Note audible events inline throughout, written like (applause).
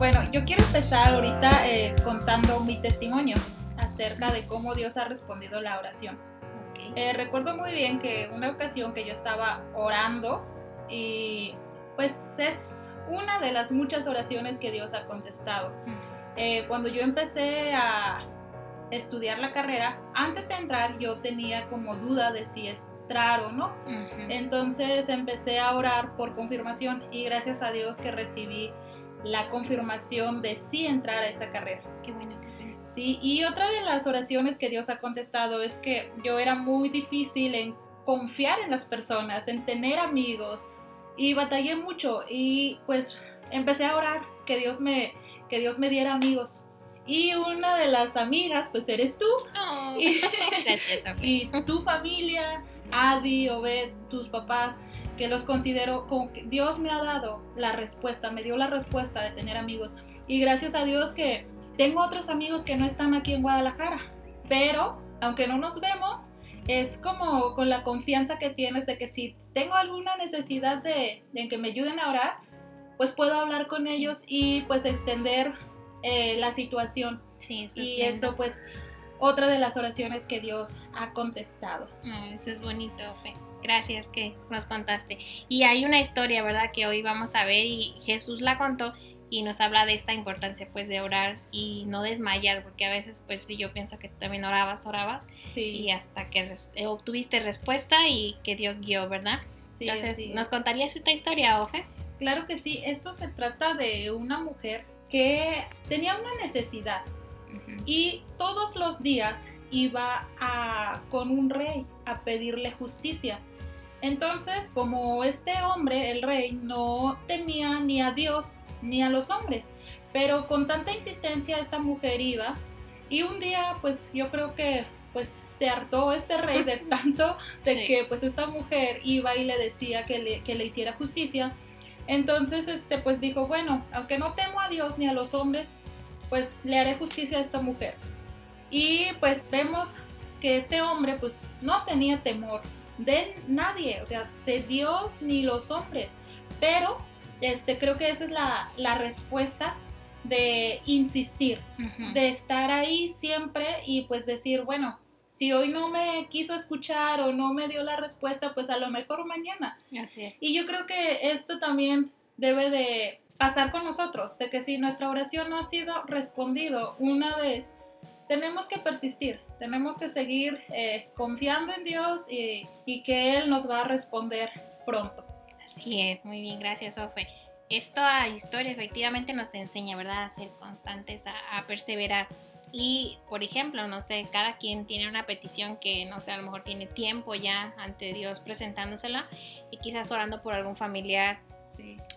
Bueno, yo quiero empezar ahorita eh, contando mi testimonio acerca de cómo Dios ha respondido la oración. Eh, recuerdo muy bien que una ocasión que yo estaba orando y pues es una de las muchas oraciones que Dios ha contestado. Eh, cuando yo empecé a estudiar la carrera, antes de entrar yo tenía como duda de si entrar o no. Entonces empecé a orar por confirmación y gracias a Dios que recibí la confirmación de sí entrar a esa carrera. Qué bueno. Sí, y otra de las oraciones que Dios ha contestado es que yo era muy difícil en confiar en las personas, en tener amigos y batallé mucho y pues empecé a orar que Dios me que Dios me diera amigos. Y una de las amigas pues eres tú. Oh, y, (laughs) gracias, (laughs) y tu familia, Adi, Obed, tus papás, que los considero como que Dios me ha dado la respuesta, me dio la respuesta de tener amigos. Y gracias a Dios que tengo otros amigos que no están aquí en Guadalajara, pero aunque no nos vemos, es como con la confianza que tienes de que si tengo alguna necesidad de, que me ayuden a orar, pues puedo hablar con ellos y pues extender eh, la situación. Sí, eso y eso pues otra de las oraciones que Dios ha contestado. Ah, eso es bonito, Fe. Gracias que nos contaste. Y hay una historia, ¿verdad? Que hoy vamos a ver y Jesús la contó y nos habla de esta importancia pues de orar y no desmayar porque a veces pues si yo pienso que también orabas, orabas y hasta que eh, obtuviste respuesta y que Dios guió, ¿verdad? Sí, Entonces, ¿nos contarías esta historia, Ofe? Claro que sí, esto se trata de una mujer que tenía una necesidad y todos los días iba a, con un rey a pedirle justicia. Entonces, como este hombre, el rey, no tenía ni a Dios ni a los hombres. Pero con tanta insistencia esta mujer iba y un día pues yo creo que pues se hartó este rey de (laughs) tanto de que pues esta mujer iba y le decía que le, que le hiciera justicia. Entonces este pues dijo, bueno, aunque no temo a Dios ni a los hombres, pues le haré justicia a esta mujer. Y pues vemos que este hombre pues no tenía temor de nadie, o sea, de Dios ni los hombres, pero este, creo que esa es la, respuesta de insistir, de estar ahí siempre y pues decir, bueno, si hoy no me quiso escuchar o no me dio la respuesta, pues a lo mejor mañana. Así es. Y yo creo que esto también debe de pasar con nosotros, de que si nuestra oración no ha sido respondido una vez, tenemos que persistir, tenemos que seguir eh, confiando en Dios y, y que Él nos va a responder pronto. Así es, muy bien, gracias, Sofe. Esta historia efectivamente nos enseña, ¿verdad?, a ser constantes, a, perseverar. Y, por ejemplo, no sé, cada quien tiene una petición que, no sé, a lo mejor tiene tiempo ya ante Dios presentándosela y quizás orando por algún familiar.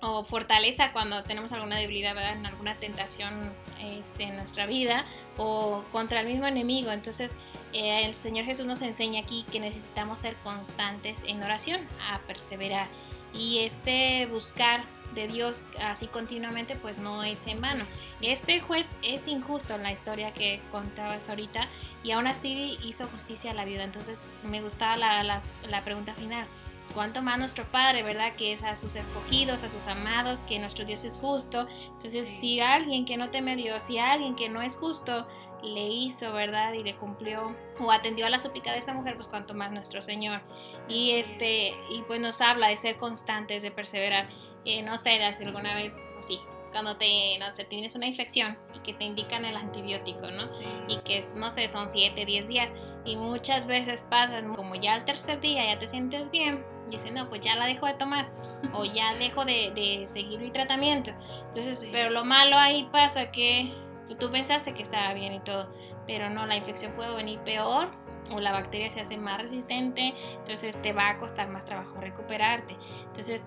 O fortaleza cuando tenemos alguna debilidad, ¿verdad? En alguna tentación este, en nuestra vida o contra el mismo enemigo. Entonces, eh, el Señor Jesús nos enseña aquí que necesitamos ser constantes en oración, a perseverar y este buscar de Dios así continuamente pues no es en vano. Este juez es injusto en la historia que contabas ahorita y aún así hizo justicia a la viuda. Entonces me gustaba la, pregunta final. ¿Cuánto más nuestro Padre, verdad? Que es a sus escogidos, a sus amados, que nuestro Dios es justo. Entonces, si alguien que no teme a Dios, si alguien que no es justo, le hizo, ¿verdad? Y le cumplió o atendió a la súplica de esta mujer, pues cuanto más nuestro Señor. Y este, y pues nos habla de ser constantes, de perseverar. Eh, no sé si alguna vez, pues sí, cuando te, no sé, tienes una infección y que te indican el antibiótico, ¿no? Y que es, no sé, son 7, 10 días. Y muchas veces pasa, como ya al tercer día ya te sientes bien, y dices, no, pues ya la dejo de tomar, o (laughs) ya dejo de, de seguir mi tratamiento. Entonces, pero lo malo ahí pasa que tú pensaste que estaba bien y todo, pero no, la infección puede venir peor o la bacteria se hace más resistente, entonces te va a costar más trabajo recuperarte. Entonces,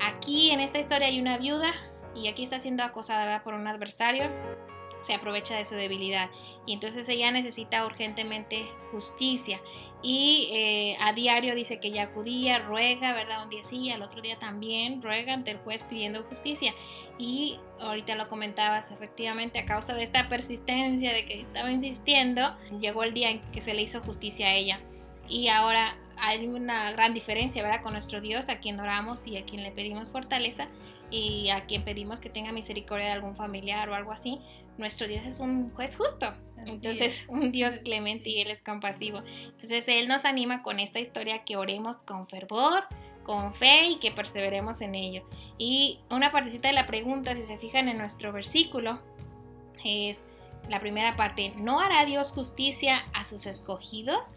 aquí en esta historia hay una viuda y aquí está siendo acosada por un adversario se aprovecha de su debilidad y entonces ella necesita urgentemente justicia y eh, a diario dice que ya acudía, ruega, ¿verdad? Un día sí, al otro día también ruega ante el juez pidiendo justicia y ahorita lo comentabas, efectivamente a causa de esta persistencia de que estaba insistiendo, llegó el día en que se le hizo justicia a ella y ahora hay una gran diferencia, ¿verdad? Con nuestro Dios, a quien oramos y a quien le pedimos fortaleza y a quien pedimos que tenga misericordia de algún familiar o algo así. Nuestro Dios es un juez justo, entonces un Dios (laughs) clemente y Él es compasivo. Entonces Él nos anima con esta historia que oremos con fervor, con fe y que perseveremos en ello. Y una partecita de la pregunta, si se fijan en nuestro versículo, es la primera parte, ¿no hará Dios justicia a sus escogidos?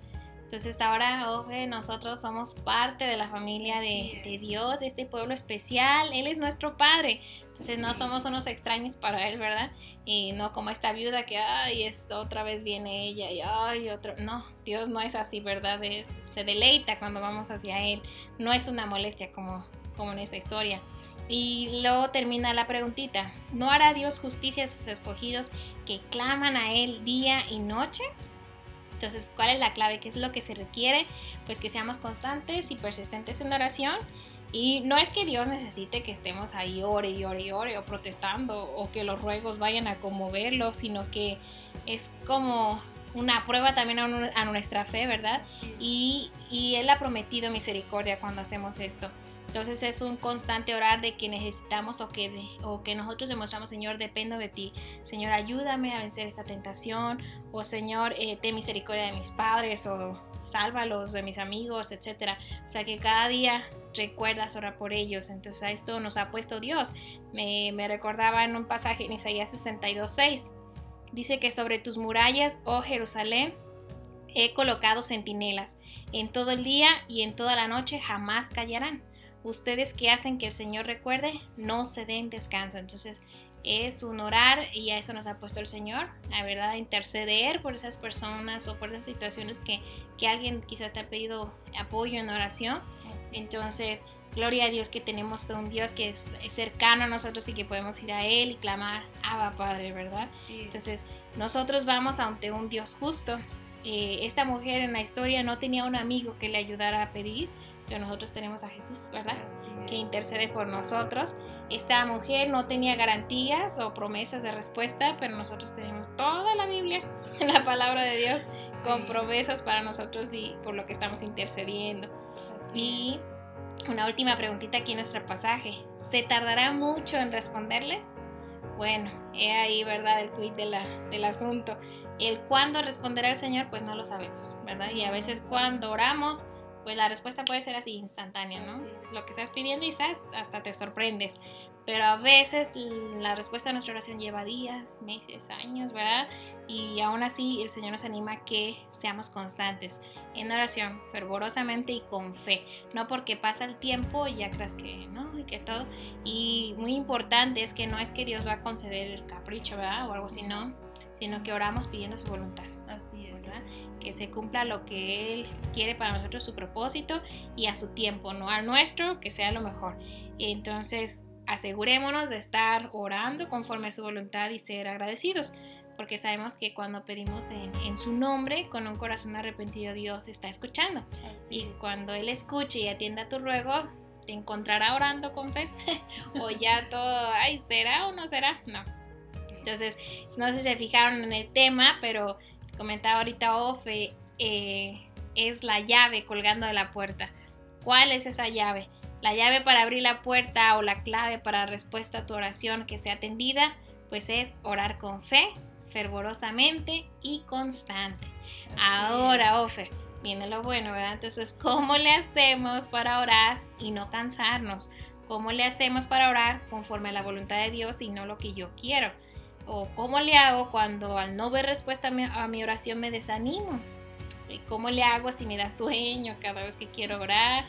Entonces ahora nosotros somos parte de la familia de, Dios, este pueblo especial, Él es nuestro Padre. Entonces no somos unos extraños para Él, ¿verdad? Y no como esta viuda que, ay, esto, otra vez viene ella y, ay, otro. No, Dios no es así, ¿verdad? se deleita cuando vamos hacia Él. No es una molestia como, como en esta historia. Y luego termina la preguntita, ¿no hará Dios justicia a sus escogidos que claman a Él día y noche? Entonces, ¿cuál es la clave? ¿Qué es lo que se requiere? Pues que seamos constantes y persistentes en la oración. Y no es que Dios necesite que estemos ahí ore y ore y ore o protestando o que los ruegos vayan a conmoverlo, sino que es como una prueba también a, nuestra fe, ¿verdad? Y, y Él ha prometido misericordia cuando hacemos esto. Entonces es un constante orar de que necesitamos o que, o que nosotros demostramos, Señor, dependo de ti. Señor, ayúdame a vencer esta tentación. O Señor, eh, ten misericordia de mis padres. O sálvalos de mis amigos, etc. O sea que cada día recuerdas orar por ellos. Entonces a esto nos ha puesto Dios. Me, me recordaba en un pasaje en Isaías 62.6. Dice que sobre tus murallas, oh Jerusalén, he colocado centinelas. En todo el día y en toda la noche jamás callarán ustedes que hacen que el Señor recuerde, no se den descanso. Entonces es un orar y a eso nos ha puesto el Señor, la verdad, interceder por esas personas o por esas situaciones que, que alguien quizás te ha pedido apoyo en oración. Entonces, gloria a Dios que tenemos un Dios que es, cercano a nosotros y que podemos ir a Él y clamar, Abba Padre, ¿verdad? Entonces, nosotros vamos ante un Dios justo. Eh, esta mujer en la historia no tenía un amigo que le ayudara a pedir, pero nosotros tenemos a Jesús, ¿verdad? que intercede por nosotros. Esta mujer no tenía garantías o promesas de respuesta, pero nosotros tenemos toda la Biblia, (laughs) la palabra de Dios, con promesas para nosotros y por lo que estamos intercediendo. y una última preguntita aquí en nuestro pasaje. ¿Se tardará mucho en responderles? Bueno, he ahí, ¿verdad? El quid de la, del asunto. El cuándo responderá el Señor, pues no lo sabemos, ¿verdad? Y a veces cuando oramos, pues la respuesta puede ser así instantánea, ¿no? Lo que estás pidiendo quizás hasta te sorprendes, pero a veces la respuesta a nuestra oración lleva días, meses, años, ¿verdad? Y aún así el Señor nos anima a que seamos constantes en oración, fervorosamente y con fe, no porque pasa el tiempo y ya creas que no, y que todo. Y muy importante es que no es que Dios va a conceder el capricho, ¿verdad? O algo así, no, sino que oramos pidiendo su voluntad. Que se cumpla lo que Él quiere para nosotros, su propósito y a su tiempo, no al nuestro, que sea lo mejor. Entonces, asegurémonos de estar orando conforme a su voluntad y ser agradecidos, porque sabemos que cuando pedimos en, su nombre, con un corazón arrepentido, Dios está escuchando. y cuando Él escuche y atienda tu ruego, te encontrará orando con fe, (laughs) o ya todo, ay, ¿será o no será? No. Entonces, no sé si se fijaron en el tema, pero comentaba ahorita Ofe, eh, es la llave colgando de la puerta. ¿Cuál es esa llave? La llave para abrir la puerta o la clave para respuesta a tu oración que sea atendida, pues es orar con fe, fervorosamente y constante. Ahora, Ofe, viene lo bueno, ¿verdad? Entonces, ¿cómo le hacemos para orar y no cansarnos? ¿Cómo le hacemos para orar conforme a la voluntad de Dios y no lo que yo quiero? ¿O cómo le hago cuando al no ver respuesta a mi, oración me desanimo? ¿Y cómo le hago si me da sueño cada vez que quiero orar?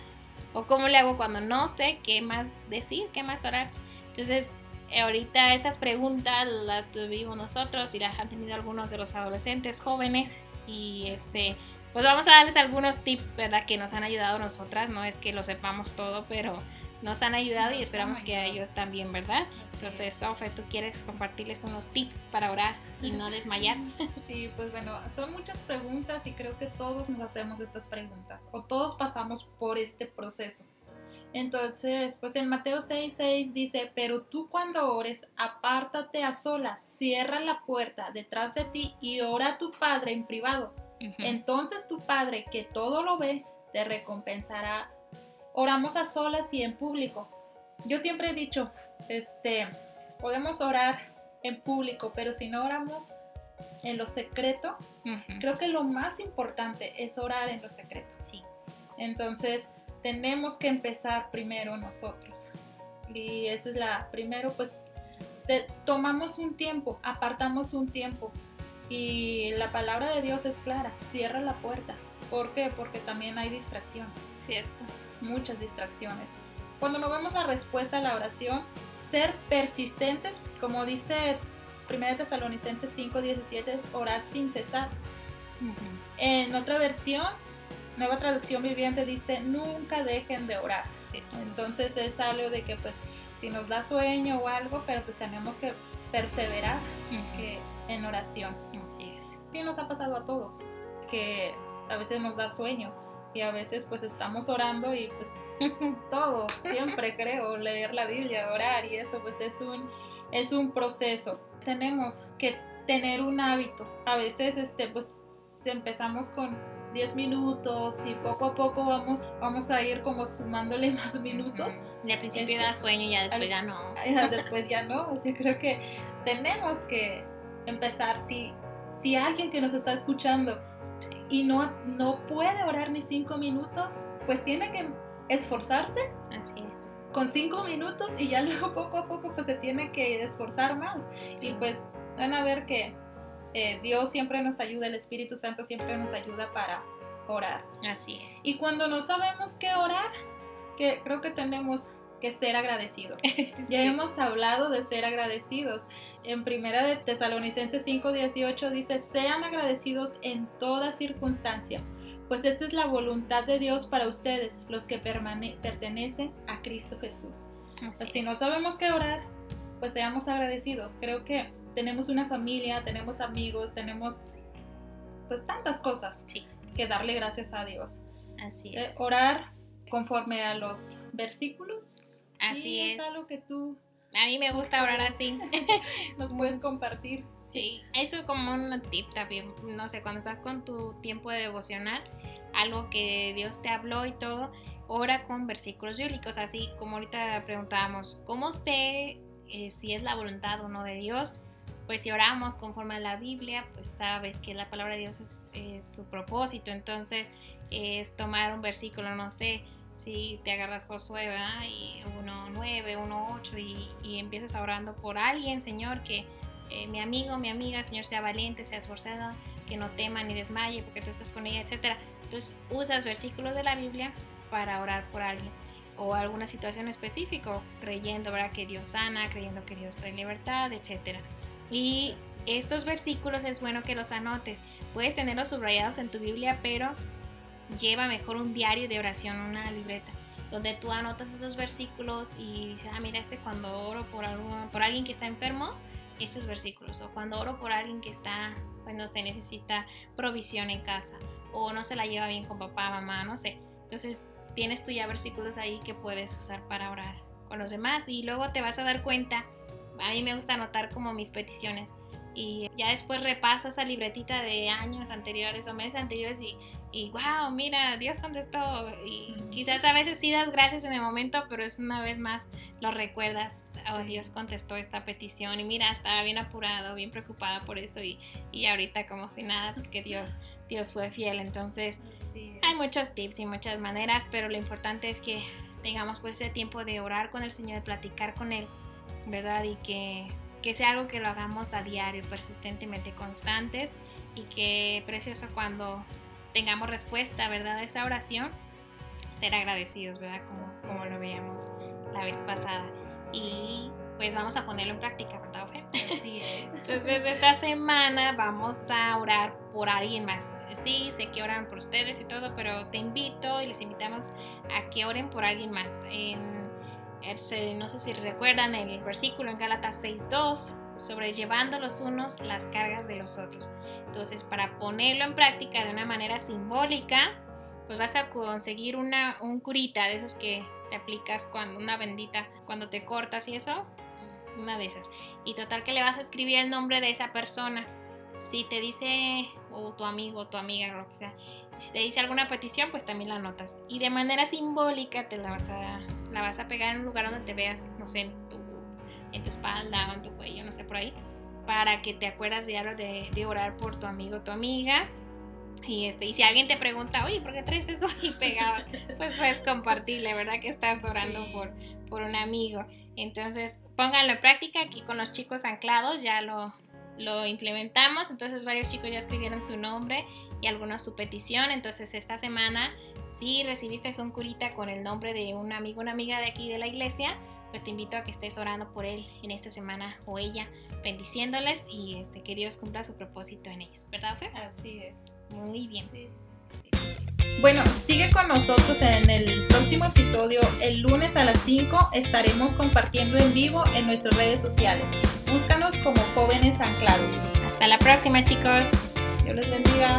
¿O cómo le hago cuando no sé qué más decir, qué más orar? Entonces, ahorita esas preguntas las tuvimos nosotros y las han tenido algunos de los adolescentes jóvenes y este pues vamos a darles algunos tips, ¿verdad? Que nos han ayudado nosotras, no es que lo sepamos todo, pero nos han ayudado y esperamos que a ellos también, ¿verdad? Entonces, Sofe, ¿tú quieres compartirles unos tips para orar y no desmayar? (laughs) Sí, pues bueno, son muchas preguntas y creo que todos nos hacemos estas preguntas o todos pasamos por este proceso. Entonces, pues en Mateo 6:6 6 dice, pero tú cuando ores, apártate a solas, cierra la puerta detrás de ti y ora a tu Padre en privado. Entonces tu Padre, que todo lo ve, te recompensará. Oramos a solas y en público. Yo siempre he dicho, este, podemos orar en público, pero si no oramos en lo secreto, creo que lo más importante es orar en lo secreto. Sí. Entonces, tenemos que empezar primero nosotros. Y esa es la, primero pues tomamos un tiempo, apartamos un tiempo. Y la palabra de Dios es clara, cierra la puerta. ¿Por qué? Porque también hay distracciones. Cierto. Muchas distracciones. Cuando no vemos la respuesta a la oración, ser persistentes, como dice 1 Tesalonicenses 5:17, orad sin cesar. En otra versión, nueva traducción viviente dice, nunca dejen de orar. Entonces es algo de que pues si nos da sueño o algo, pero pues tenemos que perseverar en oración. Así es. Sí nos ha pasado a todos, que a veces nos da sueño y a veces pues estamos orando y pues (laughs) todo, siempre (laughs) creo, leer la Biblia, orar y eso pues es un, es un proceso. Tenemos que tener un hábito. A veces este pues empezamos con 10 minutos y poco a poco vamos, vamos a ir como sumándole (laughs) más minutos. Y al principio da este, sueño y ya después ya no. Después ya no. O creo que tenemos que empezar. Si, si alguien que nos está escuchando y no, no puede orar ni 5 minutos, pues tiene que esforzarse. Así es. Con 5 minutos y ya (laughs) luego poco a poco pues se tiene que esforzar más. Y pues van a ver que eh, Dios siempre nos ayuda, el Espíritu Santo siempre nos ayuda para orar. Así es. Y cuando no sabemos qué orar, que creo que tenemos que ser agradecidos. (laughs) Ya hemos hablado de ser agradecidos. En primera de Tesalonicenses 5:18 dice, "Sean agradecidos en toda circunstancia, pues esta es la voluntad de Dios para ustedes, los que pertenecen a Cristo Jesús." Pues si no sabemos qué orar, pues seamos agradecidos. Creo que tenemos una familia, tenemos amigos, tenemos pues tantas cosas que darle gracias a Dios. Así eh, es. orar conforme a los versículos. Así es. Es algo que tú... A mí me gusta orar así. (laughs) Nos puedes compartir. Sí, eso como un tip también, no sé, cuando estás con tu tiempo de devocional, algo que Dios te habló y todo, ora con versículos bíblicos, así como ahorita preguntábamos, ¿cómo sé eh, si es la voluntad o no de Dios? pues si oramos conforme a la Biblia, pues sabes que la palabra de Dios es, su propósito. Entonces es tomar un versículo, no sé, si te agarras Josué, ¿verdad? Y 1.9, 1.8 y, y empiezas orando por alguien, Señor, que eh, mi amigo, mi amiga, Señor, sea valiente, sea esforzado, que no tema ni desmaye porque tú estás con ella, etc. Entonces usas versículos de la Biblia para orar por alguien o alguna situación específica, creyendo ¿verdad? que Dios sana, creyendo que Dios trae libertad, etcétera. Y estos versículos es bueno que los anotes. Puedes tenerlos subrayados en tu Biblia, pero lleva mejor un diario de oración, una libreta, donde tú anotas esos versículos y dices, ah, mira, este cuando oro por, por alguien que está enfermo, estos versículos. O cuando oro por alguien que está, bueno, se necesita provisión en casa, o no se la lleva bien con papá, mamá, no sé. Entonces tienes tú ya versículos ahí que puedes usar para orar con los demás y luego te vas a dar cuenta a mí me gusta anotar como mis peticiones y ya después repaso esa libretita de años anteriores o meses anteriores y, y wow, mira, Dios contestó. Y quizás a veces sí das gracias en el momento, pero es una vez más lo recuerdas, oh Dios contestó esta petición y mira, estaba bien apurado, bien preocupada por eso y, y ahorita como si nada porque Dios, Dios fue fiel, entonces hay muchos tips y muchas maneras, pero lo importante es que tengamos pues ese tiempo de orar con el Señor, de platicar con Él ¿verdad? Y que, que sea algo que lo hagamos a diario, persistentemente constantes y que precioso cuando tengamos respuesta, ¿verdad? A esa oración, ser agradecidos, ¿verdad? Como, como lo veíamos la vez pasada. Y pues vamos a ponerlo en práctica, ¿verdad, Ofe? (laughs) Entonces esta semana vamos a orar por alguien más. Sí, sé que oran por ustedes y todo, pero te invito y les invitamos a que oren por alguien más. En no sé si recuerdan el versículo en Gálatas 6.2, sobre llevando los unos las cargas de los otros. Entonces, para ponerlo en práctica de una manera simbólica, pues vas a conseguir una, un curita de esos que te aplicas cuando una bendita, cuando te cortas y eso, una de esas. Y total que le vas a escribir el nombre de esa persona si te dice, o tu amigo, tu amiga, lo que sea, si te dice alguna petición, pues también la anotas. Y de manera simbólica te la vas la vas a pegar en un lugar donde te veas, no sé, en tu, en tu espalda o en tu cuello, no sé, por ahí, para que te acuerdas diario de, de orar por tu amigo o tu amiga. Y, este, y si alguien te pregunta, oye, ¿por qué traes eso ahí pegado? (laughs) Pues puedes compartirle, ¿verdad? Que estás orando por, por un amigo. Entonces, pónganlo en práctica aquí con los chicos anclados, ya lo, lo implementamos, entonces varios chicos ya escribieron su nombre y algunos su petición, entonces esta semana si recibiste un curita con el nombre de un amigo, una amiga de aquí de la iglesia, pues te invito a que estés orando por él en esta semana o ella, bendiciéndoles y este, que Dios cumpla su propósito en ellos, ¿verdad, Fer? Así es. Muy bien. Bueno, sigue con nosotros en el próximo episodio. El lunes a las 5 estaremos compartiendo en vivo en nuestras redes sociales. Búscanos como jóvenes anclados. Hasta la próxima, chicos. Dios les bendiga.